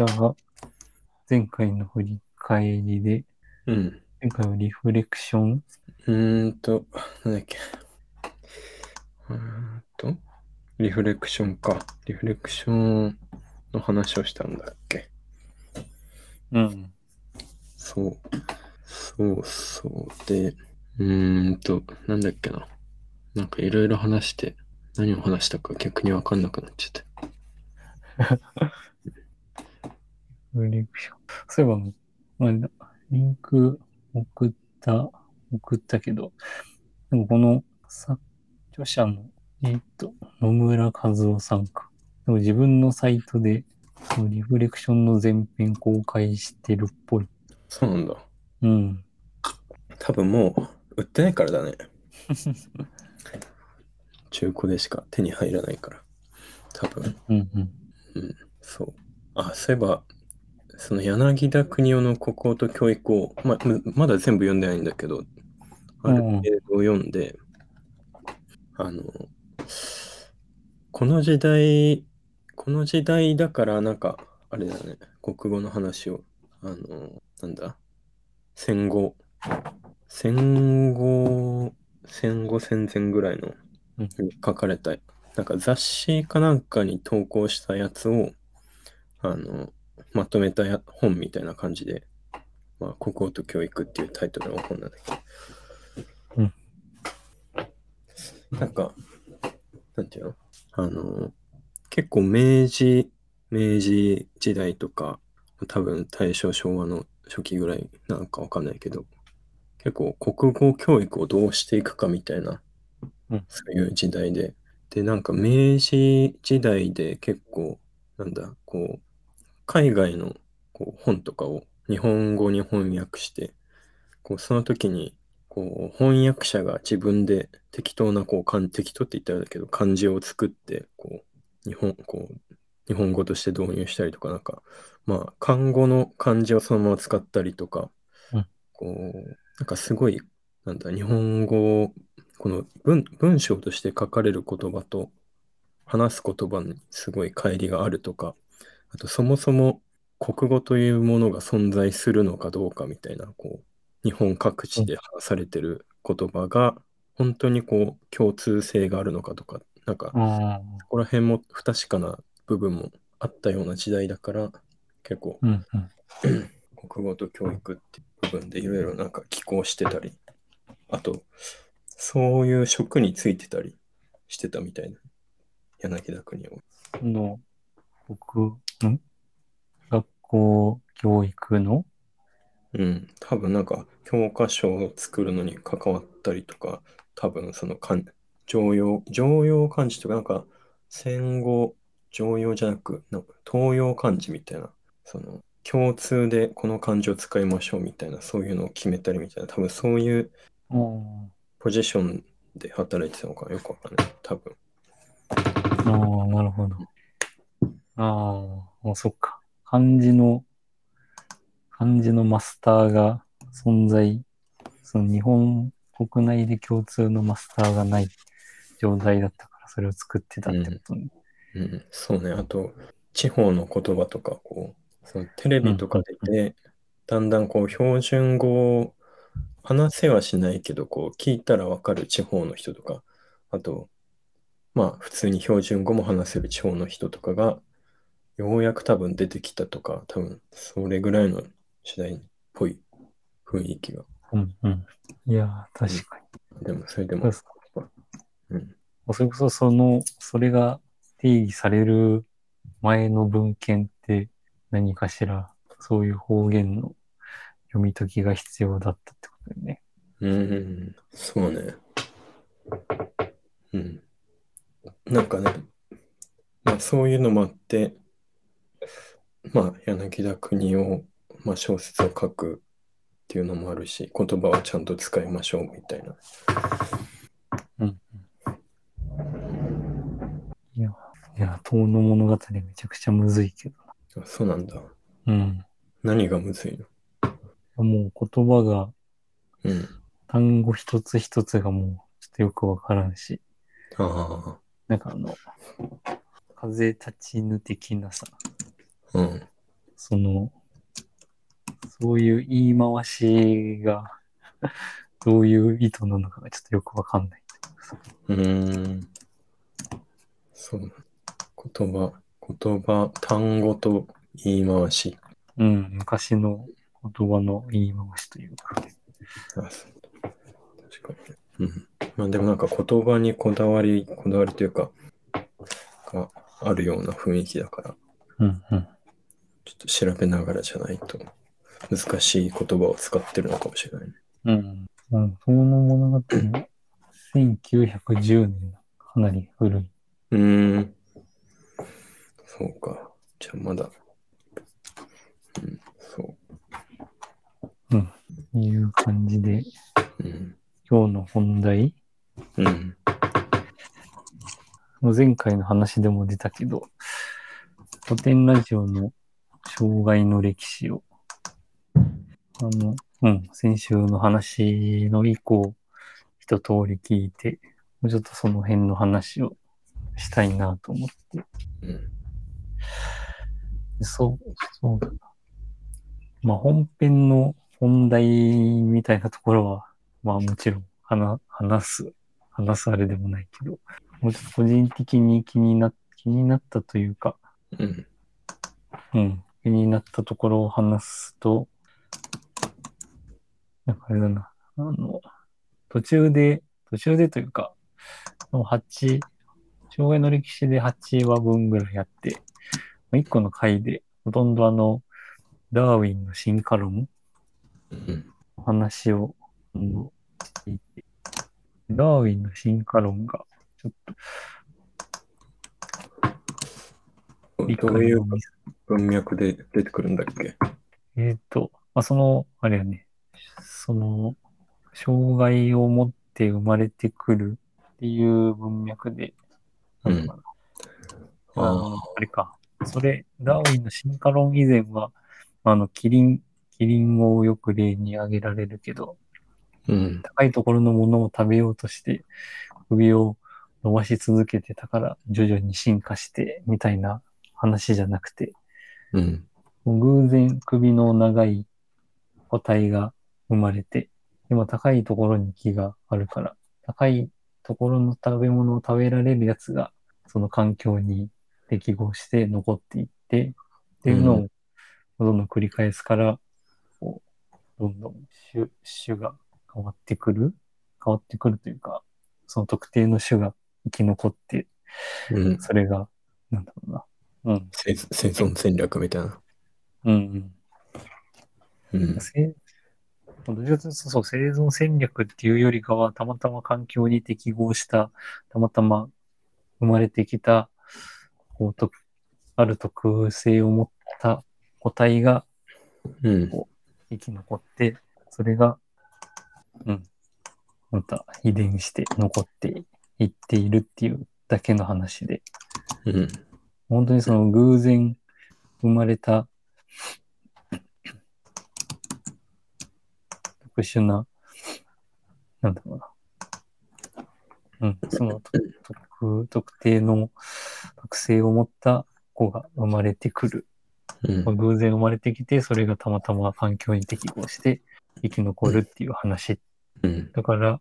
じゃあ、前回の振り返りで、うん。前回はリフレクションうーんと、なんだっけ。うーんと、リフレクションか。リフレクションの話をしたんだっけ。うん。そう。そうそう。で、うーんと、なんだっけな。なんかいろいろ話して、何を話したか逆にわかんなくなっちゃっ て。リクション。そういえば、まあ、リンク送った、送ったけど、でもこのさ著者の、えっと、野村和夫さんか。でも自分のサイトで、そのリフレクションの前編公開してるっぽい。そうなんだ。うん。多分もう売ってないからだね。中古でしか手に入らないから。多分。うんうん。そう。あ、そういえば、その柳田国夫の国語と教育を、まままだ全部読んでないんだけど、ある程度読んで、あの、この時代、この時代だからなんか、あれだね、国語の話を、あの、なんだ、戦後、戦後、戦後戦前ぐらいの書かれた、なんか雑誌かなんかに投稿したやつを、あの、まとめたや本みたいな感じで、まあ、国語と教育っていうタイトルの本なんだけど。うん。なんか、なんていうの？あの、結構明治、明治時代とか、多分大正昭和の初期ぐらいなんかわかんないけど、結構国語教育をどうしていくかみたいな、うん。そういう時代で、で、なんか明治時代で結構、なんだ、こう、海外のこう本とかを日本語に翻訳して、こうその時にこう翻訳者が自分で適当なこう漢適当って言ったらだけど漢字を作ってこう日本こう日本語として導入したりとかなんかまあ漢語の漢字をそのまま使ったりとか、うん。こうなんかすごいなんだ日本語をこの文文章として書かれる言葉と話す言葉にすごい乖離があるとかあとそもそも国語というものが存在するのかどうかみたいな、こう、日本各地で話されてる言葉が、本当にこう、共通性があるのかとか、なんか。そこら辺も不確かな部分もあったような時代だから、結構、うんうん。国語と教育っていう部分でいろいろなんか寄稿してたり、あと、そういう職についてたりしてたみたいな。柳田国を。の、僕、ん学校教育の？うん、多分なんか教科書を作るのに関わったりとか、多分その漢常用、常用漢字とかなんか戦後常用じゃなく、なんか東洋漢字みたいな、その共通でこの漢字を使いましょうみたいな、そういうのを決めたりみたいな、多分そういう。ポジションで働いてたのかよくわかんない。多分。ああ、なるほど。ああ、そっか。漢字の、漢字のマスターが存在、その日本国内で共通のマスターがない状態だったから、それを作ってたってことね。うん、そうね。あと、地方の言葉とか、こう、そのテレビとかでで、だんだんこう、標準語を話せはしないけど、こう、聞いたらわかる地方の人とか、あと、まあ、普通に標準語も話せる地方の人とかが、ようやく多分出てきたとか、多分、それぐらいの時代っぽい雰囲気が。うんうん。いやー、確かに。でも、それでもうん、それこそその、それが定義される前の文献って何かしら、そういう方言の読み解きが必要だったってことだよね。うん、そうね。うん。なんかね、まあそういうのもあって、まあ柳田国を、まあ小説を書くっていうのもあるし、言葉をちゃんと使いましょうみたいな。いや、いや、遠の物語めちゃくちゃむずいけどあそうなんだ。な。うん。何がむずいの？もう言葉が、うん。単語一つ一つがもうちょっとよくわからんし、あなんかあの、風立ちぬ的なさ、あ、うん。その、そういう言い回しが、どういう意図なのかがちょっとよくわかんない。うーん。そう。言葉、言葉、単語と言い回し。うん、昔の言葉の言い回しというか。あそう確かに。うん。まあでもなんか言葉にこだわり、こだわりというか、があるような雰囲気だから、うん、うん。ちょっと調べながらじゃないと難しい言葉を使ってるのかもしれないね。うん。うん、その物語は1910年だかなり古い。うーん。そうか。じゃあまだ。うん、そいう感じで、う。うん。今日の本題、うん。前回の話でも出たけど、古典ラジオの障害の歴史を、あの、うん、先週の話の以降、一通り聞いて、もうちょっとその辺の話をしたいなと思って。うん。そう、そうだな。まあ本編の本題みたいなところは、まあもちろん話話す、話すあれでもないけど、もうちょっと個人的に気にな、気になったというか、うん。うん、気になったところを話すと、なんかあれだな、あの、途中で、途中でというか、もう8、障害の歴史で8話分ぐらいやって、1個の回で、ほとんどあの、ダーウィンの進化論うん。の話を、うんダーウィンの進化論が、ちょっと理どういう文脈？で出てくるんだっけ？えっ、と、まあ、その、あれやね、その、障害を持って生まれてくるっていう文脈で、うなあのあれか。それ、ダーウィンの進化論以前は、あの、キリン、キリンをよく例に挙げられるけど、うん。高いところのものを食べようとして、首を伸ばし続けてたから、徐々に進化して、みたいな話じゃなくて、うん。偶然首の長い個体が生まれて、でも高いところに木があるから、高いところの食べ物を食べられるやつが、その環境に適合して残っていって、っていうのをどんどん繰り返すから、こうどんどん種種が変わってくる？変わってくるというか、その特定の種が生き残って、うん。それが、なんだろうな。うん。生生存戦略みたいな。うんうん。うん。せどちらかというとそう、生存戦略っていうよりかは、たまたま環境に適合した、たまたま生まれてきた、こうとある特性を持った個体がうん。生き残って、それが、うん、また遺伝して残っていっているっていうだけの話で、うん。本当にその偶然生まれた特殊な、なんだろうな。うん、そのと特特定の特性を持った子が生まれてくる。うんまあ偶然生まれてきて、それがたまたま環境に適合して生き残るっていう話。うん。だから、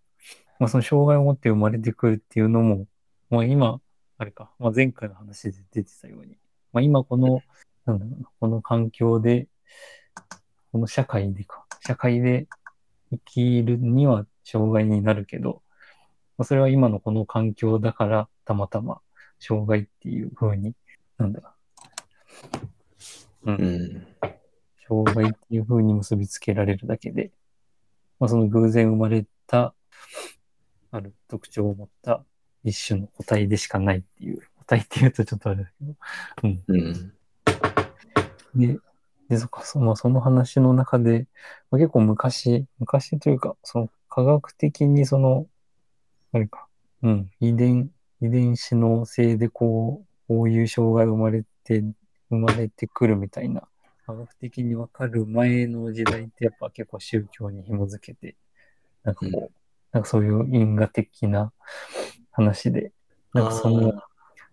まあその障害を持って生まれてくるっていうのも、まあ今、あれか、まあ前回の話で出てたように、まあ今この、なんだろうな、この環境で、この社会でか、社会で生きるには障害になるけど、まあそれは今のこの環境だから、たまたま障害っていう風に、なんだろう、う、うんん。障害っていう風に結びつけられるだけで、まあ、その偶然生まれた、ある特徴を持った一種の個体でしかないっていう、個体っていうとちょっとあれだけど、うん。うん。で、でそっかそ,、まあ、その話の中で、まあ、結構昔、昔というか、その科学的にその、あれか、うん、遺伝、遺伝子のせいでこう、こういう障害が生まれて、生まれてくるみたいな、科学的にわかる前の時代ってやっぱ結構宗教に紐づけて、なんかこう、なんかそういう因果的な話で、なんかその、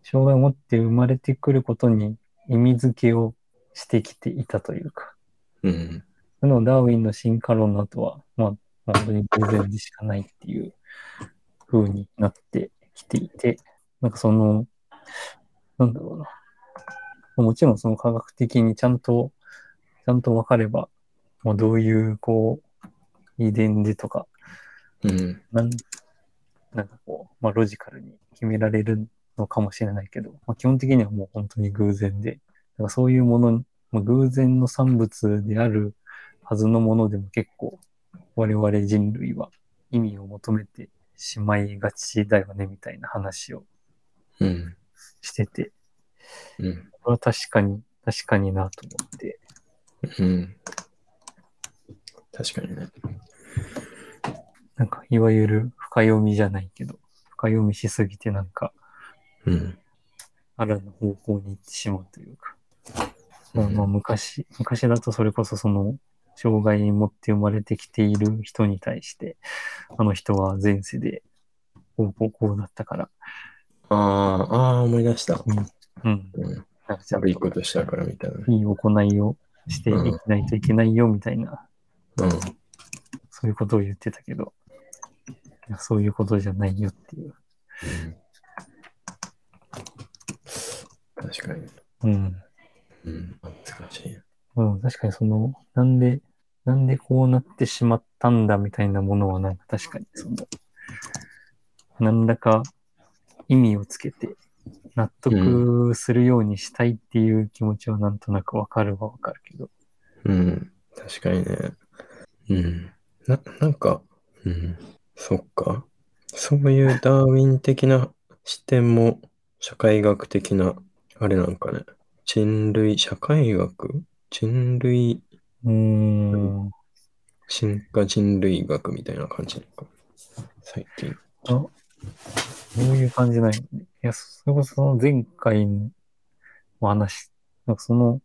障害を持って生まれてくることに意味付けをしてきていたというか、うん。そのダーウィンの進化論の後は、まあ、本当に偶然でしかないっていう風になってきていて、なんかその、なんだろうな。もちろんその科学的にちゃんと、ちゃんと分かれば、もうどういう、こう、遺伝でとか、うん。なんなんかこう、まあロジカルに決められるのかもしれないけど、まあ基本的にはもう本当に偶然で、だからそういうもの、まあ、偶然の産物であるはずのものでも結構我々人類は意味を求めてしまいがちだよねみたいな話をうん。してて、うん。これは確かに、確かになと思って、うん。確かにね。なんかいわゆる深読みじゃないけど、深読みしすぎてなんか、うん。あらぬ方向に行ってしまうというか、うんまあ昔、昔だとそれこそその、障害を持って生まれてきている人に対して、あの人は前世で、こうこうこうだったから、ああ、ああ、思い出した。うん、うん。なん悪いことしたからみたいな。いい行いをしていかないといけないよみたいな、うん。そういうことを言ってたけど、いやそういうことじゃないよっていう。確かに。うん。うん。難しい。うん、確かにその、なんで、なんでこうなってしまったんだみたいなものはなんか確かにその、何らか意味をつけて納得するようにしたいっていう気持ちはなんとなくわかるはわかるけど。うん。確かにね。うん。な、なんか、うん。そっか。そういうダーウィン的な視点も社会学的な、あれなんかね。人類、社会学？人類、うーん。進化人類学みたいな感じなのか。最近。あ、そういう感じない。いや、それこそその前回のお話、なんかその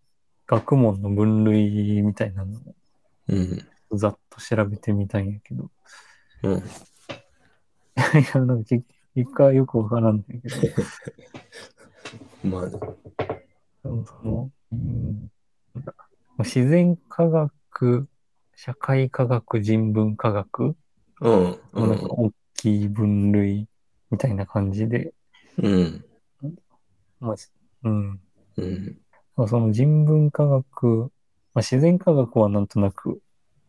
学問の分類みたいなのうん。をざっと調べてみたんやけど、うん。いや、なんか結結果はよくわからんねんけど、まあね。その、そのうんなんだ自然科学、社会科学、人文科学うん。うのなんかん。大きい分類みたいな感じで、うん。まあ、うん。うん。まあその人文科学、まあ、自然科学はなんとなく、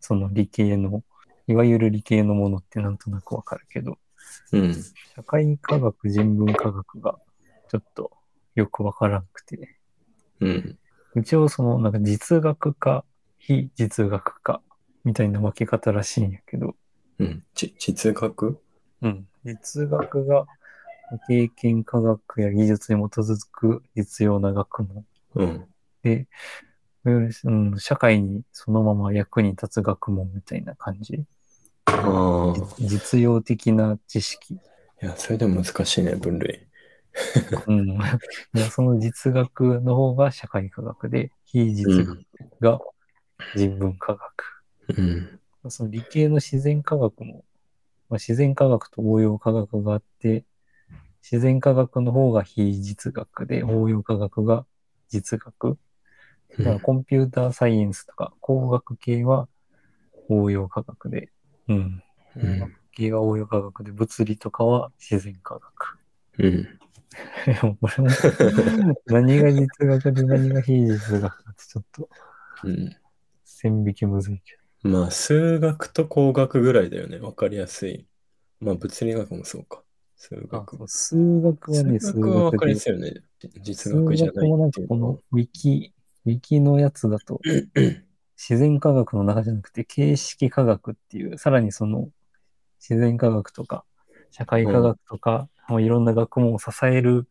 その理系の、いわゆる理系のものってなんとなくわかるけど、うん。社会科学、人文科学がちょっとよくわからなくて、うん。一応そのなんか実学か非実学かみたいな分け方らしいんやけど、うん。ち、実学？うん。実学が経験科学や技術に基づく実用な学問うん。で、うん、社会にそのまま役に立つ学問みたいな感じ？ああ。実用的な知識。いや、それでも難しいね、分類。うん。いやその実学の方が社会科学で、非実学が人文科学。うん。その理系の自然科学も、まあ、自然科学と応用科学があって、自然科学の方が非実学で、応用科学が実学。だからコンピューターサイエンスとか工学系は応用科学で、うん。うん。系は応用科学で、物理とかは自然科学。うん。でもこれも何が実学で何が非実学かってちょっとうん。線引きむずいけまあ、数学と工学ぐらいだよね。わかりやすい。まあ、物理学もそうか。数学。そう数学はね、数学はわかりやで。すいよね。実数学じゃない学もなんっていうのはかこのウィキ、ウィキのやつだと、自然科学の中じゃなくて、形式科学っていう、さらにその、自然科学とか、社会科学とか、もういろんな学問を支える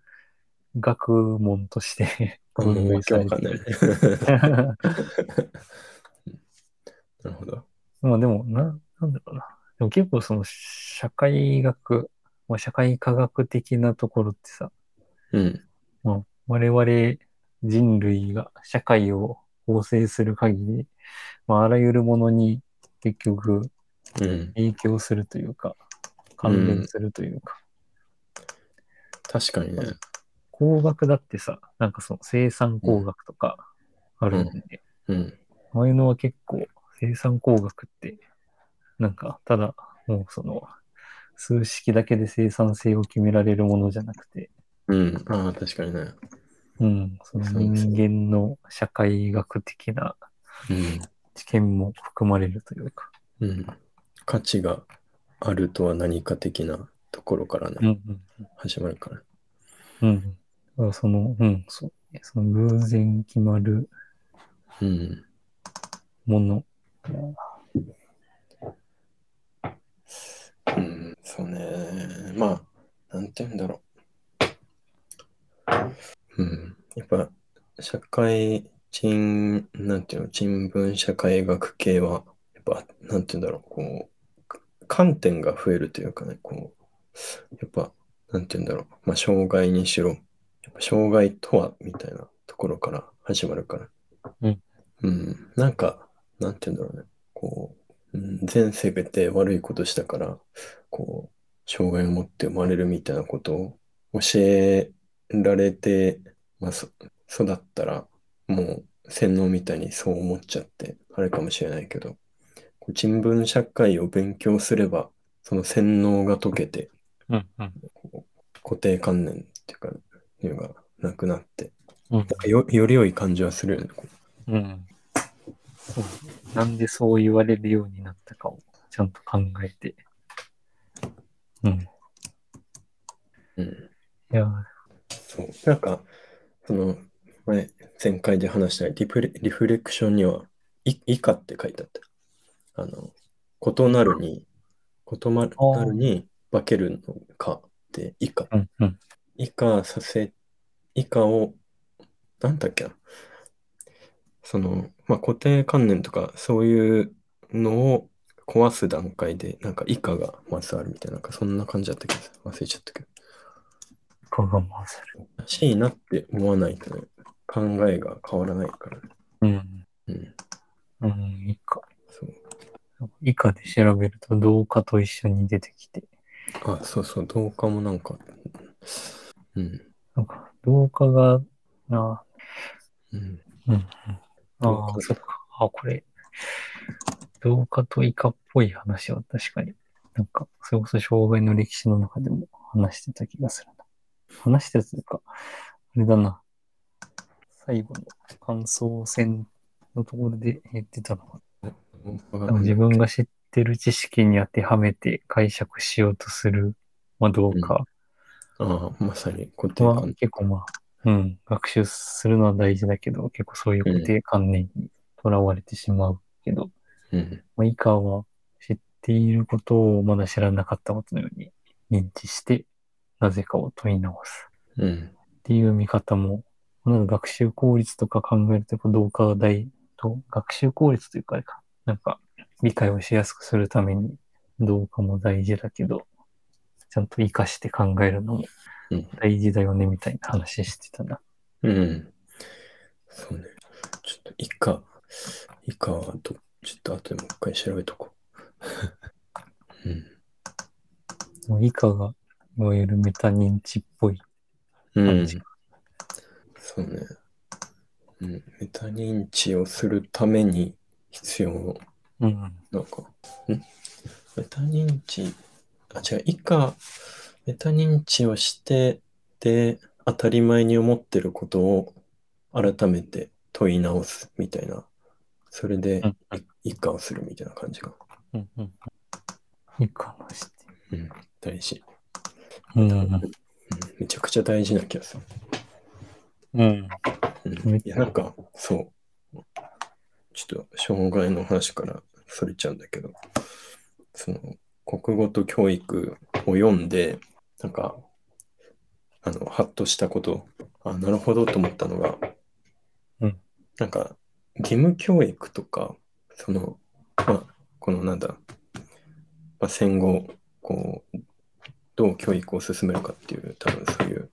学問として あんまわけわかんない。なるほど。まあでも、な、なんだろうな。でも結構その社会学、まあ、社会科学的なところってさ、うん。まあ、我々人類が社会を構成する限り、まあ、あらゆるものに結局うん。影響するというか、関連するというか、確かにね。工学だってさ、なんかその生産工学とか、あるんで、うん。ああいうのは結構生産工学って、なんか、ただ、もうその、数式だけで生産性を決められるものじゃなくて、うん。ああ、確かにね。うん、その人間の社会学的なうん。知見も含まれるというか、うん。価値があるとは何か的なところからね、うんうん始まるから。うん。だからその、うん、そうね。その偶然決まるうん。もの。うん、そうね。まあ、なんて言うんだろう。うん。やっぱ、社会人、なんていうの、人文社会学系は、やっぱ、なんて言うんだろう、こう、か観点が増えるというかね、こう、やっぱ、なんて言うんだろう、まあ、障害にしろ、やっぱ障害とは、みたいなところから始まるから。うん。うん。なんか、なんて言うんだろうね、こう、うん、前世で悪いことしたから、こう、障害を持って生まれるみたいなことを教えられて、まあ、そ育ったら、もう洗脳みたいにそう思っちゃって、あれかもしれないけど、こう人文社会を勉強すれば、その洗脳が解けて、うんうん。固定観念っていうか、いうのがなくなって、うんよより良い感じはするよね。こうん。そうなんでそう言われるようになったかをちゃんと考えて。うん。ううん。いや、そう。なんか、その、前、前回で話したリフレリフレクションには、い以下って書いてあった。あの、異なるに、異なるに化けるのかって、以下。うんうん。以下させ、以下を、なんだっけな。その、まあ、固定観念とか、そういうのを壊す段階で、なんか以下がまずあるみたいな、なんかそんな感じだったけど、忘れちゃったけど。かがませる。らしいなって思わないとね、考えが変わらないからね。うん。うん。うん、以下。そう。以下で調べると同化と一緒に出てきて、あ、そうそう、同化もなんか、うん。なんか、同化が、な、うん。うん、うん。ああ、そっか。あ、これ、同化と以下っぽい話は確かに、なんか、それこそ障害の歴史の中でも話してた気がするな。話してたというか、あれだな。最後の感想戦のところで言ってたのは、同化なんか自分が知ってる知識に当てはめて解釈しようとする、まあ、同化ああ、まさに固定は観念。結構まあ、うん、学習するのは大事だけど、結構そういう固定観念にとらわれてしまうけど、うん。まあ、以下は知っていることをまだ知らなかったことのように認知して、なぜかを問い直すうん。っていう見方も、なんか学習効率とか考えると、同化が大と、学習効率というかなんか理解をしやすくするために同化も大事だけど、ちゃんと活かして考えるのもうん。大事だよねみたいな話してたな。うん。そうね。ちょっと以下、以下はど、ちょっと後でもう一回調べとこう。うん。以下がいわゆるメタ認知っぽいうん感じ。そうね。うん。メタ認知をするために必要、うん。なんか、ん？メタ認知、あ、違う、以下、メタ認知をして、で、当たり前に思ってることを改めて問い直すみたいな。それでうん、い以下をするみたいな感じが。うんうん。以下の視うん。大事。点。うん。うんめちゃくちゃ大事な気がする。うん。うん、いや、なんか、そう。ちょっと、障害の話からそれちゃうんだけど、その、国語と教育を読んで、なんか、あの、ハッとしたこと、あ、なるほどと思ったのが、うんなんか、義務教育とか、その、まあ、このなんだ、まあ、戦後、こう、どう教育を進めるかっていう、多分そういう、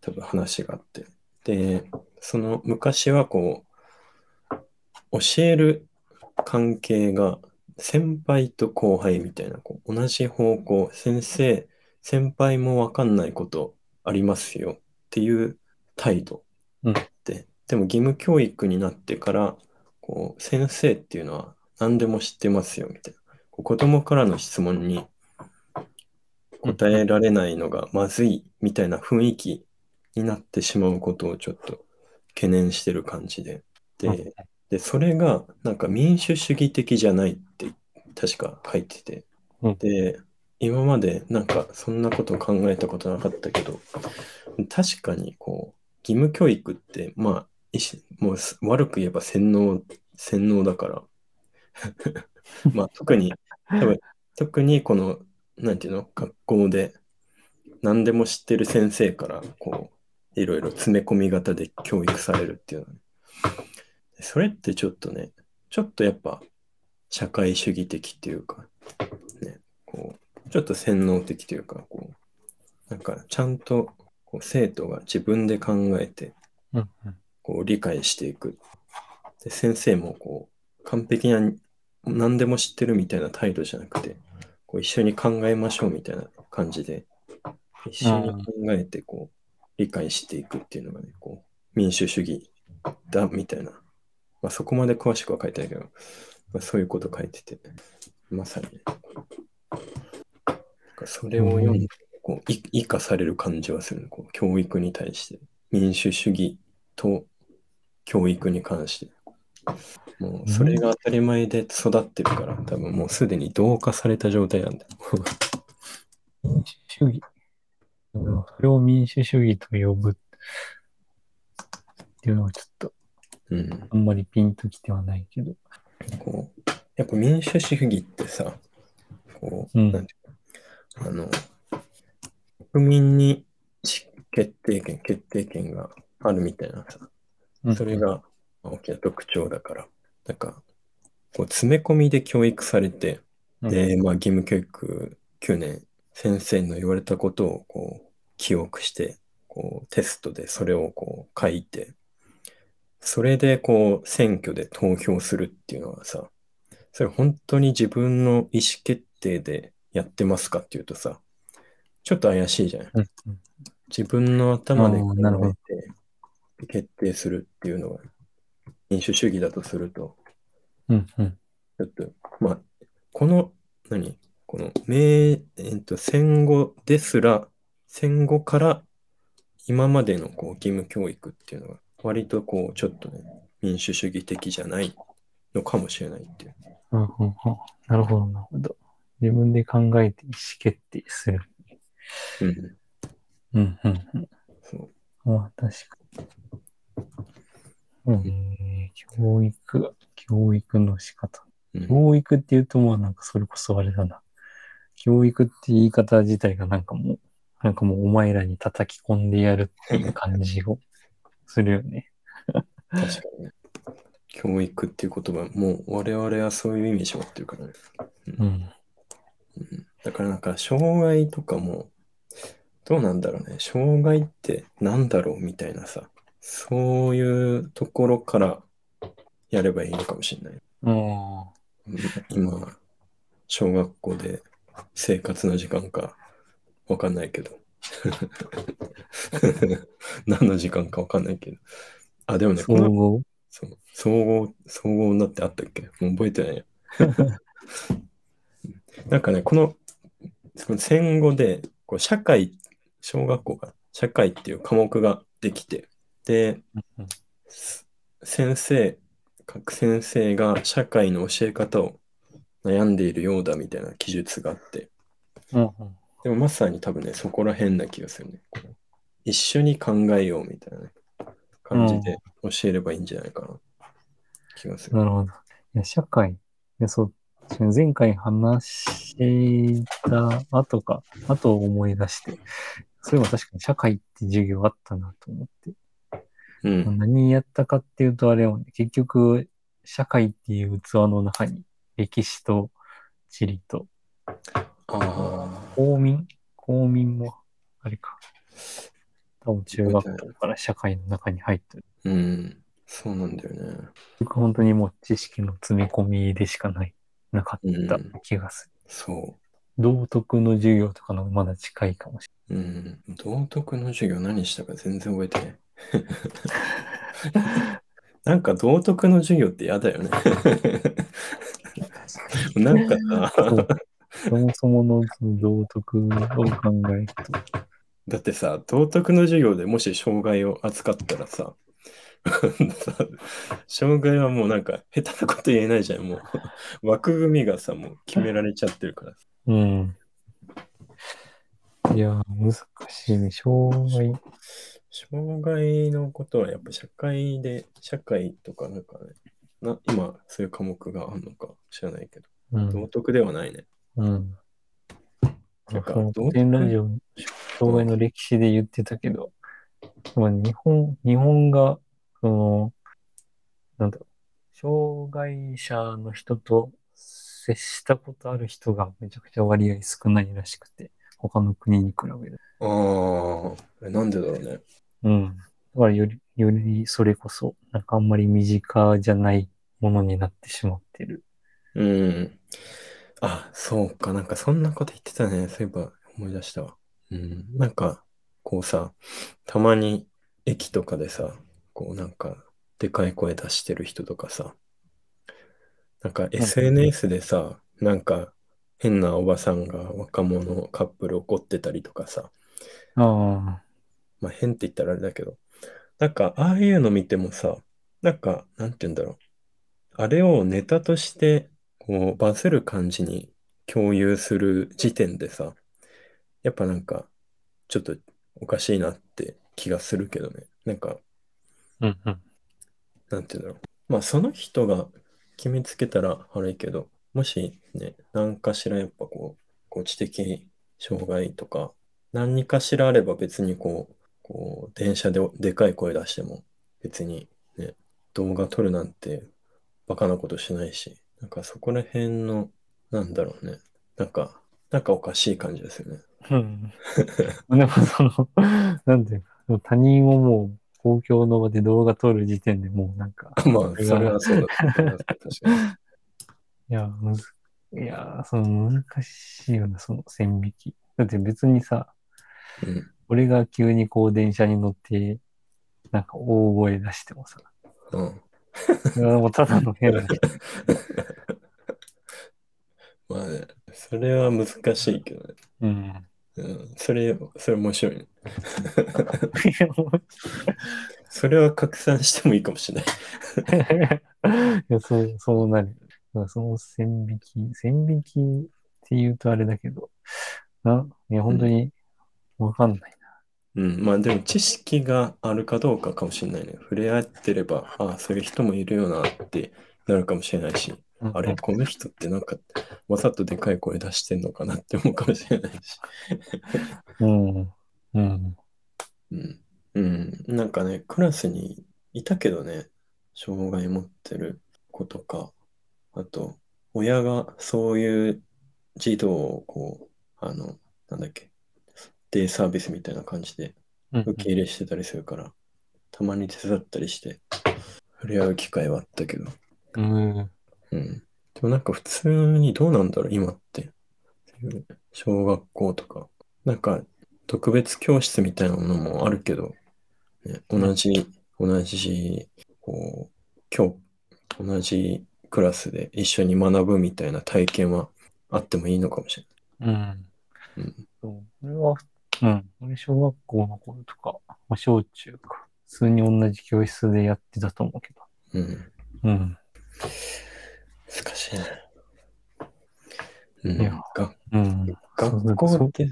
多分話があって。で、その昔はこう、教える関係が先輩と後輩みたいな、こう同じ方向、先生、先輩もわかんないことありますよっていう態度うんで、でも義務教育になってから、こう、先生っていうのは何でも知ってますよ、みたいな。子供からの質問に答えられないのがまずい、みたいな雰囲気になってしまうことをちょっと懸念してる感じで。で、で、それがなんか民主主義的じゃないって確か書いてて。うんで、今までなんかそんなこと考えたことなかったけど、確かにこう、義務教育って、まあ、もうす悪く言えば洗脳、洗脳だから。まあ特に、多分特にこの、なんていうの、学校で何でも知ってる先生から、こう、いろいろ詰め込み型で教育されるっていうのはね。それってちょっとね、ちょっとやっぱ社会主義的っていうか、ね、こう、ちょっと洗脳的というか、こう、なんかちゃんとこう生徒が自分で考えて、こう理解していく。で先生もこう完璧な何でも知ってるみたいな態度じゃなくて、こう一緒に考えましょうみたいな感じで、一緒に考えてこう理解していくっていうのがね、こう民主主義だみたいな。まあ、そこまで詳しくは書いてないけど、まあ、そういうこと書いてて、まさに。それを読んで、こうい生かされる感じはするねこう教育に対して。民主主義と教育に関して。もうそれが当たり前で育ってるから、多分もうすでに同化された状態なんだよ。民主主義。それを民主主義と呼ぶっていうのはちょっとうん。あんまりピンときてはないけど。こう、やっぱ民主主義ってさ、こう、うんなんていうのあの、国民にし決定権、決定権があるみたいなさ、それが大きな特徴だから、なんか、こう詰め込みで教育されて、うん、で、まあ、義務教育9年、先生の言われたことをこう記憶して、こうテストでそれをこう書いて、それでこう選挙で投票するっていうのはさ、それ本当に自分の意思決定でやってますかっていうとさ、ちょっと怪しいじゃないうんうん。自分の頭であーなるほど。考えて決定するっていうのが民主主義だとすると、うんうん。ちょっと、まあ、この、何？この、名、えっと、戦後ですら、戦後から今までのこう義務教育っていうのが、割とこう、ちょっとね、民主主義的じゃないのかもしれないっていう。うんうんうんなるほど、なるほど。自分で考えて意思決定する。うん。うんうんうん。そう。まあ、確かに。うん、教育、教育の仕方。うん、教育って言うともうなんかそれこそあれだな。教育って言い方自体がなんかもう、なんかもうお前らに叩き込んでやるっていう感じを するよね。確かにね。教育っていう言葉、もう我々はそういう意味しまってるからね。うん。うんだからなんか、障害とかも、どうなんだろうね。障害ってなんだろうみたいなさ、そういうところからやればいいのかもしれない。今、小学校で生活の時間かわかんないけど。何の時間かわかんないけど。あ、でもあ、ね、総合？そう総合、総合になってあったっけ？もう覚えてないや。なんかね、この、その戦後で、こう社会、小学校が社会っていう科目ができて、で、先生、各先生が社会の教え方を悩んでいるようだみたいな記述があって、でもまさに多分ね、そこら辺な気がするね。一緒に考えようみたいなね、感じで教えればいいんじゃないかな、気がする。なるほど。いや、社会。いや、そう、前回話した後か、後を思い出して、そういえば確かに社会って授業あったなと思って。うん。何やったかっていうと、あれをね、結局、社会っていう器の中に、歴史と地理と。公民？公民も、あれか。多分中学校から社会の中に入ってる。うん。そうなんだよね。僕本当にもう知識の詰め込みでしかない、なかった気がする。そ道徳の授業とかのまだ近いかもしう。うん。道徳の授業何したか全然覚えてない。なんか道徳の授業って嫌だよね。なんかさ、そもそもの道徳を考えると。だってさ、道徳の授業でもし障害を扱ったらさ、さ障害はもうなんか下手なこと言えないじゃん。もう枠組みがさ、もう決められちゃってるからさ。うん。いや、難しいね。障害。障害のことはやっぱ社会で、社会とかなんかね、な今そういう科目があるのか知らないけど、うん。道徳ではないね。うん。なんか古典ラジオ、障害の歴史で言ってたけど、まあ、日本、日本が、その、なんだろう、障害者の人と接したことある人がめちゃくちゃ割合少ないらしくて、他の国に比べる。ああ、なんでだろうね。うん。だからより、よりそれこそ、なんかあんまり身近じゃないものになってしまってる。うん。あ、そうか。なんかそんなこと言ってたね。そういえば思い出したわ。うん。なんか、こうさ、たまに駅とかでさ、こうなんか、でかい声出してる人とかさ、なんか SNS でさ、なん。か変なおばさん。が若者カップル怒ってたりとかさ、ああ、まあ変って言ったらあれだけど、なんかああいうの見てもさ、なんか、なんて言うんだろう。あれをネタとして、こう、バズる感じに共有する時点でさ、やっぱなんか、ちょっとおかしいなって気がするけどね。なんか、うんうん。なんて言うんだろう。まあ、その人が決めつけたら悪いけど、もしね、何かしらやっぱこう、こう知的障害とか、何かしらあれば別にこう、こう、電車ででかい声出しても、別にね、動画撮るなんてバカなことしないし、なんかそこら辺の、なんだろうね。なんか、なんかおかしい感じですよね。うん。でもその、なんていうか、他人をもう公共の場で動画撮る時点でもうなんか、まあ、それはそうだ。確かに。いや、むず、いや、その難しいよな、その線引き。だって別にさ、うん。俺が急にこう電車に乗って、なんか大声出してもさ、うん。いやもうただの変な人。まあね、それは難しいけどね。うん。うん、それ、それ面白いね。それは拡散してもいいかもしれない。いや、そう、そうなる。その線引き、線引きって言うとあれだけど、な、いや、本当にわかんないうん、まあでも知識があるかどうかかもしれないね。触れ合ってれば、ああ、そういう人もいるよなってなるかもしれないし、な。あれ、この人ってなんかわざとでかい声出してんのかなって思うかもしれないし。うん。うん。うん。うん。なんかね、クラスにいたけどね、障害持ってる子とか、あと、親がそういう児童をこう、あの、なんだっけ、デイサービスみたいな感じでうん受け入れしてたりするから、たまに手伝ったりして、触れ合う機会はあったけど、うん。うん。でもなんか普通にどうなんだろう、今って。小学校とか。なんか特別教室みたいなものもあるけど、ね、同じ、同じ、こう、今日、同じクラスで一緒に学ぶみたいな体験はあってもいいのかもしれうん。ない。うん。そう。俺は、うん。俺、小学校の頃とか、まあ、小中か。普通に同じ教室でやってたと思うけど。うん。うん。難しいね。うん。いやがうん。学校って、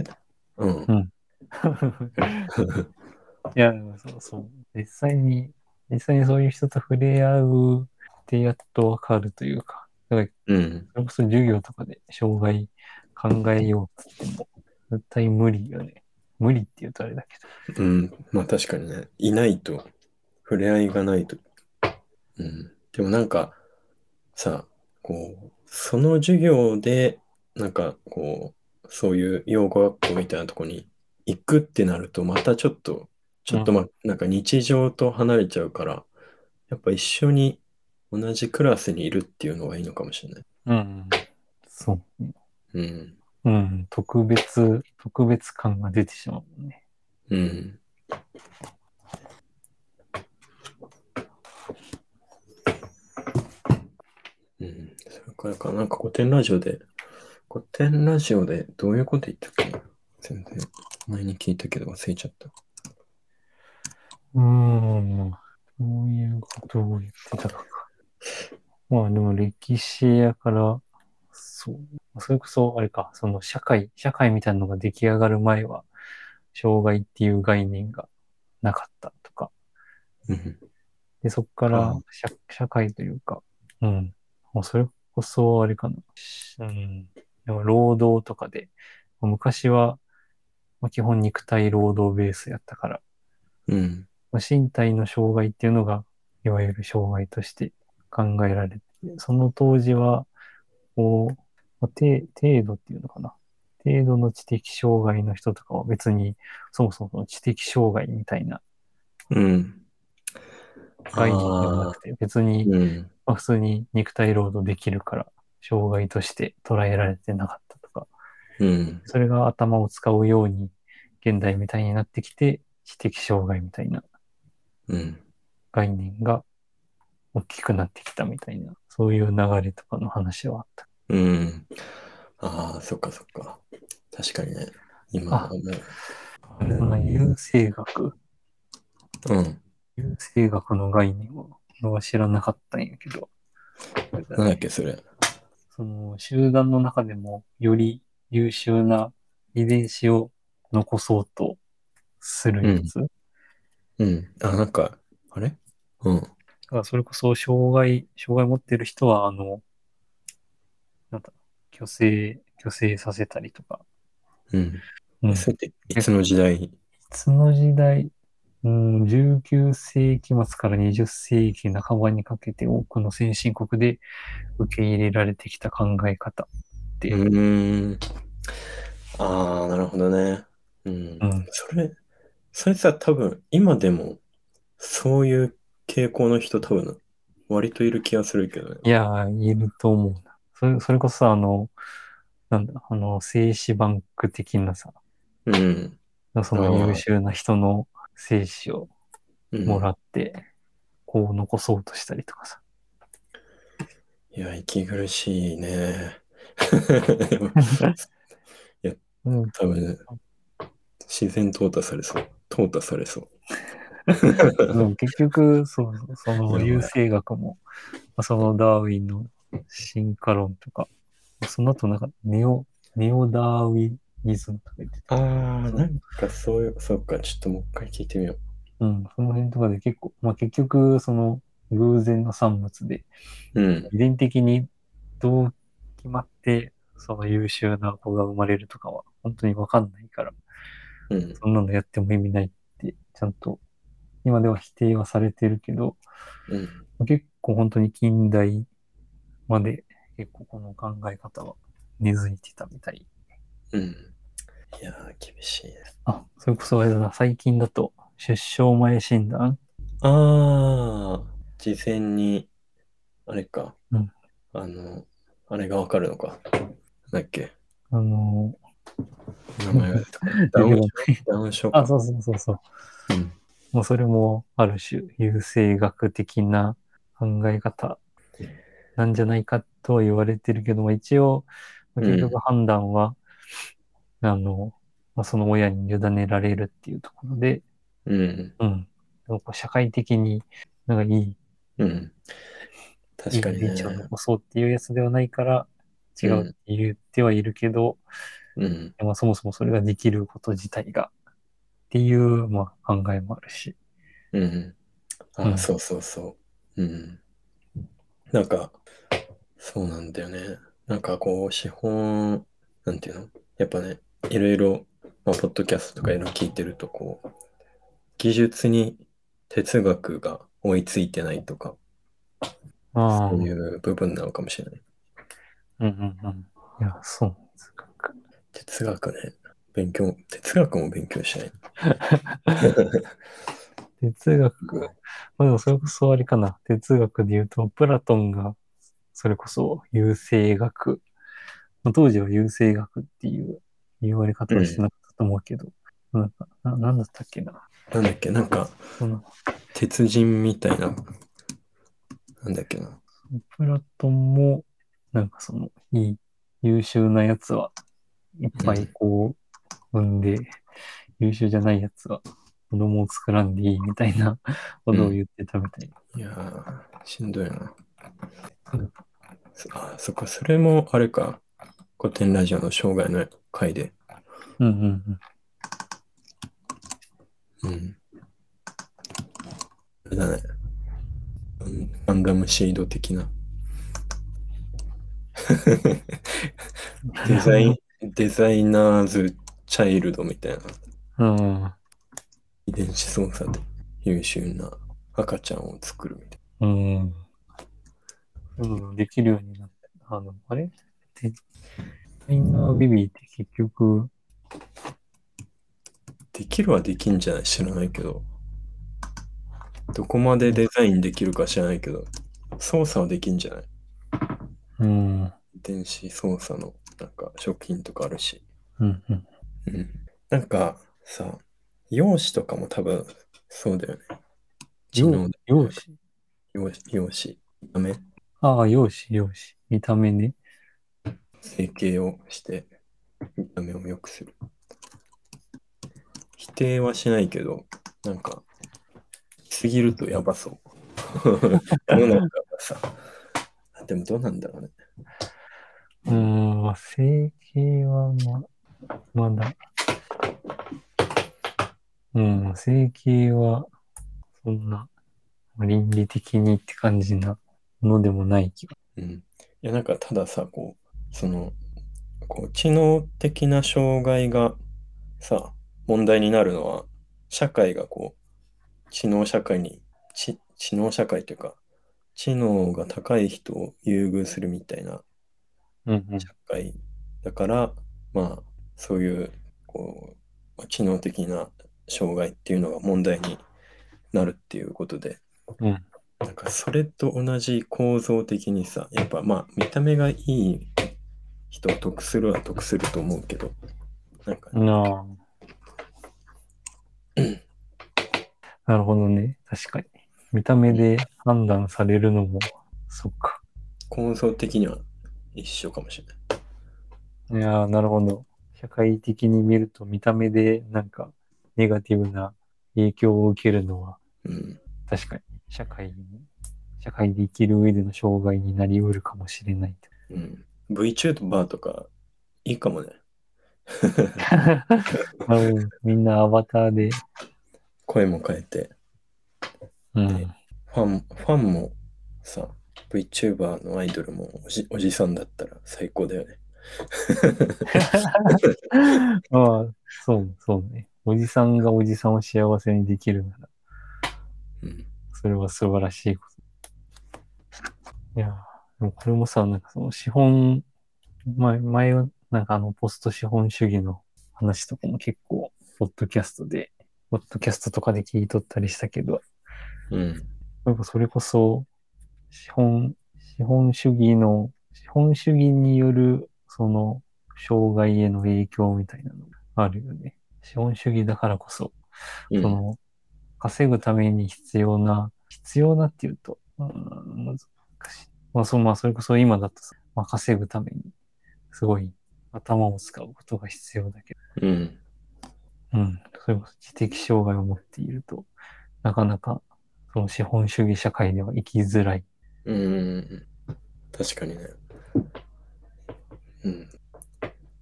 うん。いや、でもそうそう。実際に、実際にそういう人と触れ合うってやっとわかるというか、だから、うん。それこそ授業とかで障害考えようって言っても、絶対無理よね。無理って言うとあれだけうん。まあ確かにね、いないと、触れ合いがないと。うん。でもなんか、さ、こう、その授業で、なんかこう、そういう養護学校みたいなとこに行くってなると、またちょっと、ちょっとま、なんか日常と離れちゃうから、やっぱ一緒に同じクラスにいるっていうのがいいのかもしれない。ど。うん。そう。うん。うん、特別、特別感が出てしまうね。うん。うん、それからか、なんか古典ラジオで、古典ラジオでどういうこと言ったっけ？全然、前に聞いたけど忘れちゃった。うーん、どういうことを言ってたのか。まあでも歴史やから、そう。それこそ、あれか、その社会、社会みたいなのが出来上がる前は、障害っていう概念がなかったとか。うん。で、そこからあ社社会というか、うん。もうそれこそ、あれかな。うん。でも労働とかで、昔は、まあ、基本肉体労働ベースやったから、うん。まあ身体の障害っていうのが、いわゆる障害として考えられて、その当時は、こう、まあ程程度っていうのかな。程度の知的障害の人とかは別に、そもそも知的障害みたいなうん。概念ではなくて、別に、うん。まあ、普通に肉体労働できるから、障害として捉えられてなかったとか、うん。それが頭を使うように、現代みたいになってきて、知的障害みたいなうん。概念が大きくなってきたみたいな、そういう流れとかの話はあった。うん。ああ、そっかそっか。確かにね。今はもう。まあ、優生学、うん。優生学の概念を俺は知らなかったんやけど、なんだっけ、それ。その集団の中でもより優秀な遺伝子を残そうとするやつ。だうん。あ、なんか、あれ？うん。からそれこそ障害、障害持ってる人は、あの、なんだ、虚勢、虚勢させたりとか。うん。うん。いそれっていつの時代？つの時代、うん、19世紀末から20世紀半ばにかけて多くの先進国で受け入れられてきた考え方ってうん。ああ、なるほどね。うん。うんそれ、それさ、多分、今でも、そういう傾向の人多分、割といる気がするけどね。いやー、いると思うな。それ、それこそあの、なんだ、あの、精子バンク的なさ、うん。その優秀な人の精子をうんもらって、こう残そうとしたりとかさ。いや、息苦しいね。うん、多分ね、自然淘汰されそう。淘汰されそう。結局、そう、その優生学も、そのダーウィンの進化論とか、その後なんかネオ、ネオダーウィニズムとか言ってた。ああ、なんかそういう、そうか、ちょっともう一回聞いてみようん、その辺とかで結構、まあ結局、その偶然の産物で、う。うん。遺伝的にどう決まって、その優秀な子が生まれるとかは、本当にわかんないから、うん。そんなのやっても意味ないって、ちゃんと、今では否定はされてるけど、うん。結構本当に近代まで結構この考え方は根付いてたみたい。うん。いやー、厳しいね。あ、それこそあれだな、最近だと出生前診断？ああ、事前に、あれか。うんあの、あれがわかるのか。なんだっけ。あの名前が。ダウン症ダウン症あ、か。そうそうそうそう。うん。もうそれもある種優生学的な考え方なんじゃないかとは言われてるけども、一応、うん結局判断は、あの、まあ、その親に委ねられるっていうところで、うん。うん。でもこう社会的になんかいいうん。確かにねいい道を。残そうっていうやつではないから、違うって言ってはいるけど、うん。まあ、そもそもそれができること自体がっていう、まあ、考えもあるし。うん。あ、うんそうそうそう。うん。なんか、そうなんだよね。なんかこう、資本、なんていうの？やっぱね、いろいろ、まあ、ポッドキャストとかいろいろ聞いてると、こう、技術に哲学が追いついてないとか、ああ、そういう部分なのかもしれない。うんうんうん。いや、そうなんですか。哲学ね、勉強、哲学も勉強しない。哲学、まあでもそれこそあれかな。哲学で言うと、プラトンが、それこそ優生学。まあ当時は優生学っていう言われ方はしてなかったと思うけど、なんかな、なんだったっけな。なんだっけ、なんか、その鉄人みたいな、なんだっけな。プラトンも、なんかその、いい、優秀なやつはいっぱいこう、産んで、優秀じゃないやつは子供を作らんでいいみたいなことを言ってたみたい。いやー、しんどいな。そあ、そっか、それもあれか。古典ラジオの生涯の回で。うんうんうん。うん。あれだね。うんガンダムシード的な。デザイン、デザイナーズチャイルドみたいな。うん。遺伝子操作で優秀な赤ちゃんを作るみたいうん。うん、できるようになった。あの、あれ？でインナービビーって結局、な。できるはできんじゃない？知らないけど。どこまでデザインできるか知らないけど、操作はできんじゃない？うん。遺伝子操作のなんか食品とかあるし。うんうん。うん。なんかさ、容姿とかも多分そうだよね。知能で容姿容容姿、見た目、ああ、容姿、容姿。見た目ね。整形をして見た目を良くする。否定はしないけど、なんか、しすぎるとやばそう。世の中がさ、あでもどうなんだろうね。うーん、整形はま、まだ。うん、整形は、そんな、倫理的にって感じなものでもない気が。うん。いや、なんかたださ、こう、その、こう、知能的な障害がさ、問題になるのは、社会がこう、知能社会に、知知能社会というか、知能が高い人を優遇するみたいなうんうん。社会だから、まあ、そういう、こう、知能的な障害っていうのが問題になるっていうことで、うん。なんかそれと同じ構造的にさ、やっぱまあ見た目がいい人は得するは得すると思うけど、なんか、なあ。なるほどね。確かに。見た目で判断されるのも、そっか。構造的には一緒かもしれない。いやー、なるほど。社会的に見ると見た目でなんかネガティブな影響を受けるのはうん。確かに社会に、社会で生きる上での障害になりうるかもしれない。うん。VTuber とかいいかもね。うんみんなアバターで、声も変えて、うん、ファン、ファンもさ、VTuber のアイドルもおじおじさんだったら最高だよね。まあ、そう、そうね。おじさんがおじさんを幸せにできるなら、うん。それは素晴らしいこと。いやー、でもこれもさ、なんかその資本、前、前は、なんかあの、ポスト資本主義の話とかも結構、ポッドキャストで、ポッドキャストとかで聞いとったりしたけど、うん。なんかそれこそ、資本、資本主義の、資本主義による、その、障害への影響みたいなのがあるよね。資本主義だからこそ、うんその、稼ぐために必要な、必要なっていうと、うん、難しい。まあ、そまあ、それこそ今だとさ、まあ、稼ぐために、すごい頭を使うことが必要だけど、うん。うん、それこそ知的障害を持っていると、なかなか、その資本主義社会では生きづらい。うん。確かにね。うん。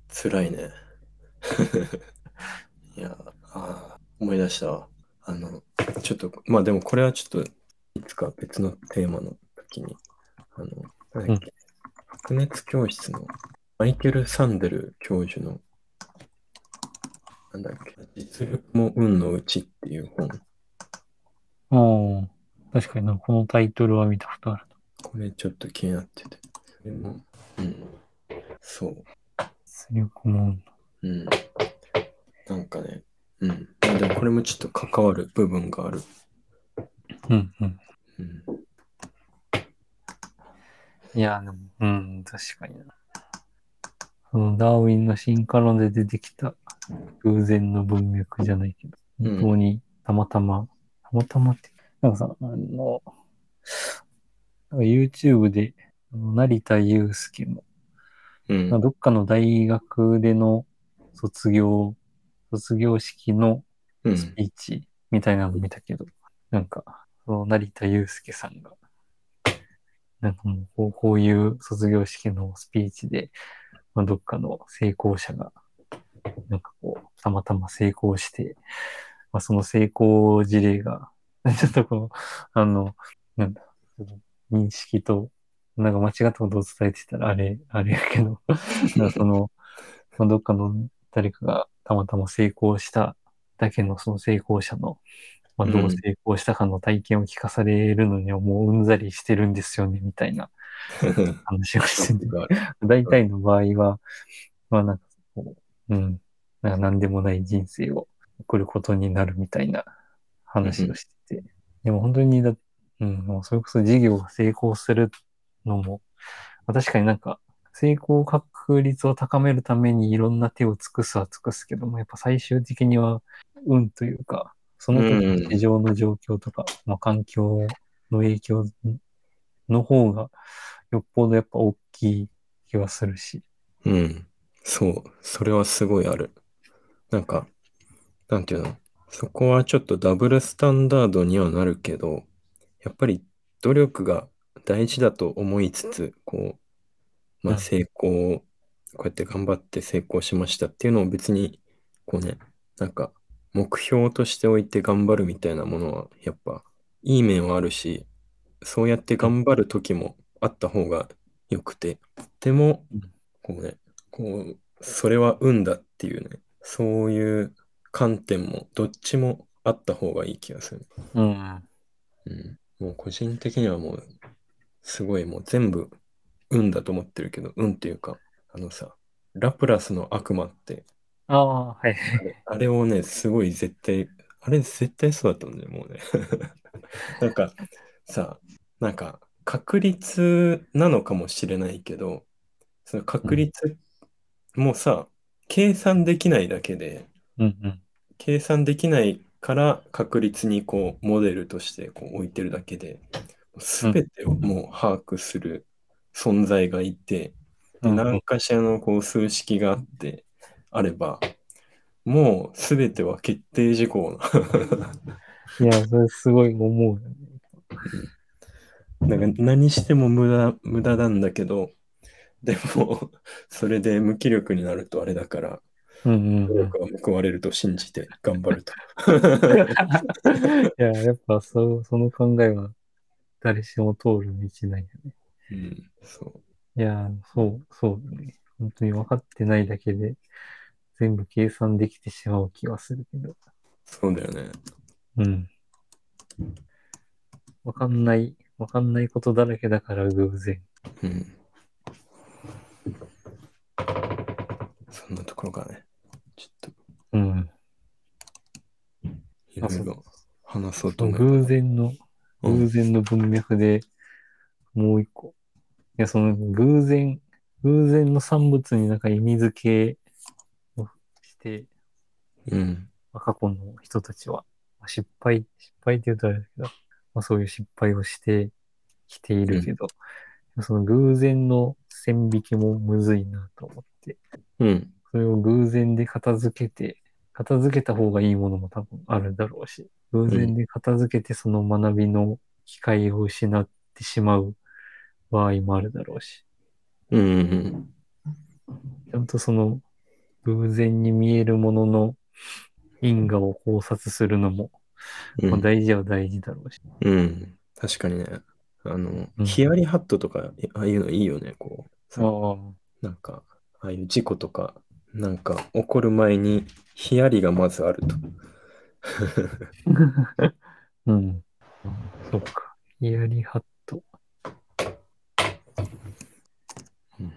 辛いね。いや、あー思い出したわ。あの、ちょっと、まあでもこれはちょっと、いつか別のテーマの時に、あの、なんだっけ、白熱教室のマイケル・サンデル教授の、なんだっけ、実力も運のうちっていう本。ああ、確かにな、このタイトルは見たことある。これちょっと気になってて。でも、うん。そう。出力も、うん。なんかね、うん。まあでもこれもちょっと関わる部分がある。うん、うん。うん。いや、でも、うん、確かにな。そのダーウィンの進化論で出てきた偶然の文脈じゃないけど、うん本当にたまたま、たまたまって、なんかさ、あの、YouTube で成田悠介の、うんまあ。どっかの大学での卒業、卒業式のうん。スピーチみたいなの見たけど、なんか、その成田悠介さんが、なんかもうこう、こういう卒業式のスピーチで、まあ、どっかの成功者が、なんかこう、たまたま成功して、まあ、その成功事例が、ちょっとこう、あの、なんだ、認識と、なんか間違ったことを伝えてたら、あれ、あれやけど、なんかその、まあ、どっかの誰かがたまたま成功しただけのその成功者の、まあ、どう成功したかの体験を聞かされるのにはもううんざりしてるんですよね、みたいな 話をしてて、大体の場合は、まあなんかこう、うん、なんか何でもない人生を送ることになるみたいな話をしてて、でも本当にだ、うん、もうそれこそ事業が成功するのも、まあ確かになんか成功確率を高めるためにいろんな手を尽くすは尽くすけども、やっぱ最終的には運というか、その時の市場の状況とか、まあ環境の影響の方がよっぽどやっぱ大きい気はするし。うん。そう。それはすごいある。なんか、なんていうの？そこはちょっとダブルスタンダードにはなるけど、やっぱり努力が大事だと思いつつ、こう、まあうん成功、こうやって頑張って成功しましたっていうのを別に、こうね、なんか目標としておいて頑張るみたいなものは、やっぱいい面はあるし、そうやって頑張る時もあった方が良くて、でもうん、こうね、こう、それは運だっていうね、そういう観点もどっちもあった方がいい気がする。うん。うん。もう個人的にはもう、すごいもう全部運だと思ってるけど、運っていうか、あのさ、ラプラスの悪魔って、ああ、はい。あれをね、すごい絶対、あれ絶対そうだったんだよ、もうね。なんかさ、なんか確率なのかもしれないけど、その確率もさ、計算できないだけで、うんうん。計算できないから確率にこうモデルとしてこう置いてるだけで、すべてをもう把握する存在がいて、何かしらのこう数式があってあれば、もうすべては決定事項 いや、それすごい思うよね。な。なんか何しても無駄、無駄なんだけど、でも、それで無気力になるとあれだから、うんうんうん。努力は報われると信じて頑張ると。いや、やっぱそう、その考えは誰しも通る道なんやね。うん、そう。いや、そう、そうだね。本当に分かってないだけで全部計算できてしまう気はするけど。そうだよね。うん。分かんない、分かんないことだらけだから偶然。うん。そんなところかね。ちょっとうん。いろいろ話そうと思偶然の、うん偶然の文脈でもう一個。いや、その偶然、偶然の産物になんか意味付けをして、うん。まあ過去の人たちは、まあ失敗、失敗って言うとあれだけど、まあ、そういう失敗をしてきているけど、その偶然の線引きもむずいなと思って、うん。それを偶然で片付けて、片付けた方がいいものも多分あるだろうし、偶然で片付けてその学びの機会を失ってしまう場合もあるだろうし、うん。うん。ちゃんとその偶然に見えるものの因果を考察するのも、まあうん。大事は大事だろうし。うん。確かにね。あの、うんヒヤリハットとか、ああいうのいいよね。こう、さあなんか、ああいう事故とか、なんか起こる前にヒヤリがまずあると。あ。うん。そっか。ヒヤリハット。うん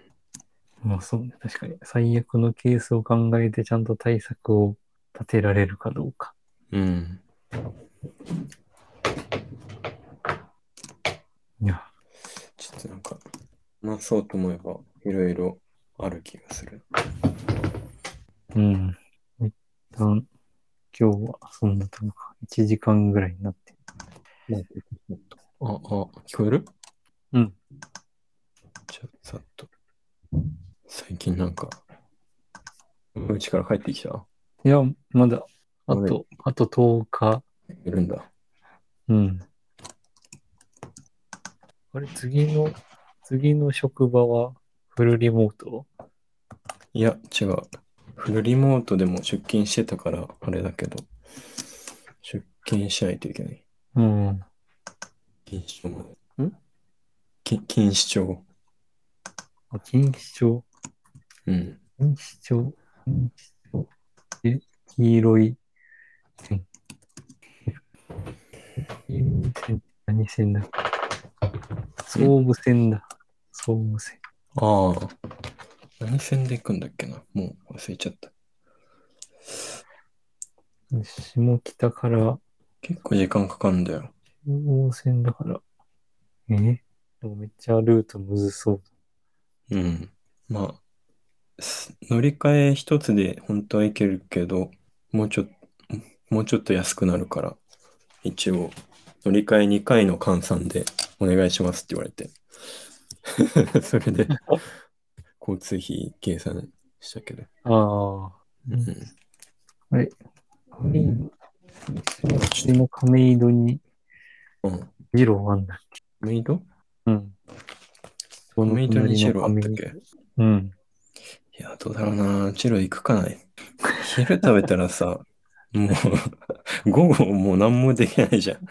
まあそうね。確かに。最悪のケースを考えてちゃんと対策を立てられるかどうか。うん。いや、ちょっとなんか、話そうと思えば、いろいろある気がする。うん。一旦、今日はそんなとこか。1時間ぐらいになって。あ、あ、聞こえる？うん。さっと。最近なんか、うちから帰ってきた？いや、まだ、あ俺と、あと10日。いるんだ。うん。あれ、次の、次の職場はフルリモート？いや、違う。フルリモートでも出勤してたから、あれだけど、出勤しないといけない。うん。錦糸町まで。ん？き錦糸町。あ、錦糸町。うん。錦糸町。錦糸町。え、黄色い線。黄色い線。何線だ総武線だ。総武線。ああ。何線で行くん。だっけなもう忘れちゃった。下北から結構時間かかるん。だよ。中央線だから。えでもめっちゃルートむずそう。うん。まあ、乗り換え一つで本当は行けるけど、もうちょっと、もうちょっと安くなるから、一応、乗り換え2回の換算でお願いしますって言われて。それで、交通費計算したけど。ああ。うん。あれ、亀亀戸にうん。ジローあんだっけ？うん。にジローあったっけ？うん。いや、どうだろうな。チロ行くかな。昼食べたらさ、もう、午後もう何もできないじゃん。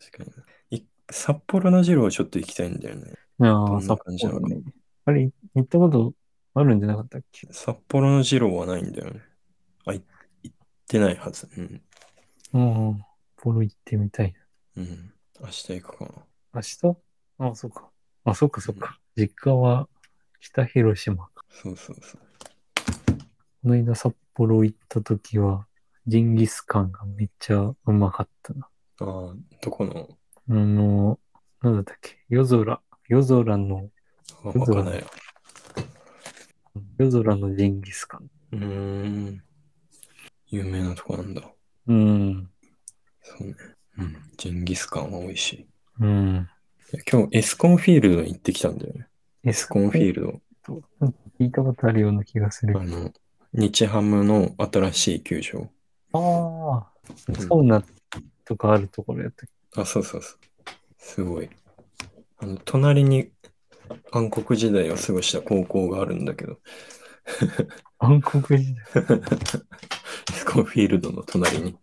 確かに。い札幌のジローちょっと行きたいんだよね。あどあ、札幌かね。あれ、行ったことあるんじゃなかったっけ？札幌のジローはないんだよね。あ、い行ってないはず。うん。うん。札幌行ってみたいうん。明日行くかな。な。明日？ああ、そうか。あ、そうか、そうか。実家は北広島か。そうそうそう。この間札幌行った時は、ジンギスカンがめっちゃうまかったな。ああ、どこの？あの、なんだったっけ？夜空。夜空の、あわかんないよ。夜空のジンギスカン。うーん。有名なとこなんだ。うん。そうね。うん。ジンギスカンは美味しい。うん。今日エスコンフィールドに行ってきたんだよね。エスコンフィールド。なんか聞いたことあるような気がするあ。の、日ハムの新しい球場。ああ、んサウナとかあるところやったっけあ、そうそうそう。すごい。あの、隣に暗黒時代を過ごした高校があるんだけど、暗黒時代。エ スコンフィールドの隣に。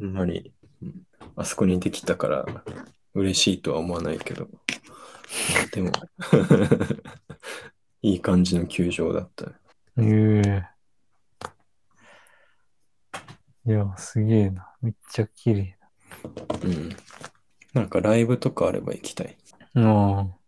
あんまり、うんあそこにできたから嬉しいとは思わないけど、でも、いい感じの球場だった。ええいや、すげえな。めっちゃ綺麗うん。なんかライブとかあれば行きたい。な。ああ。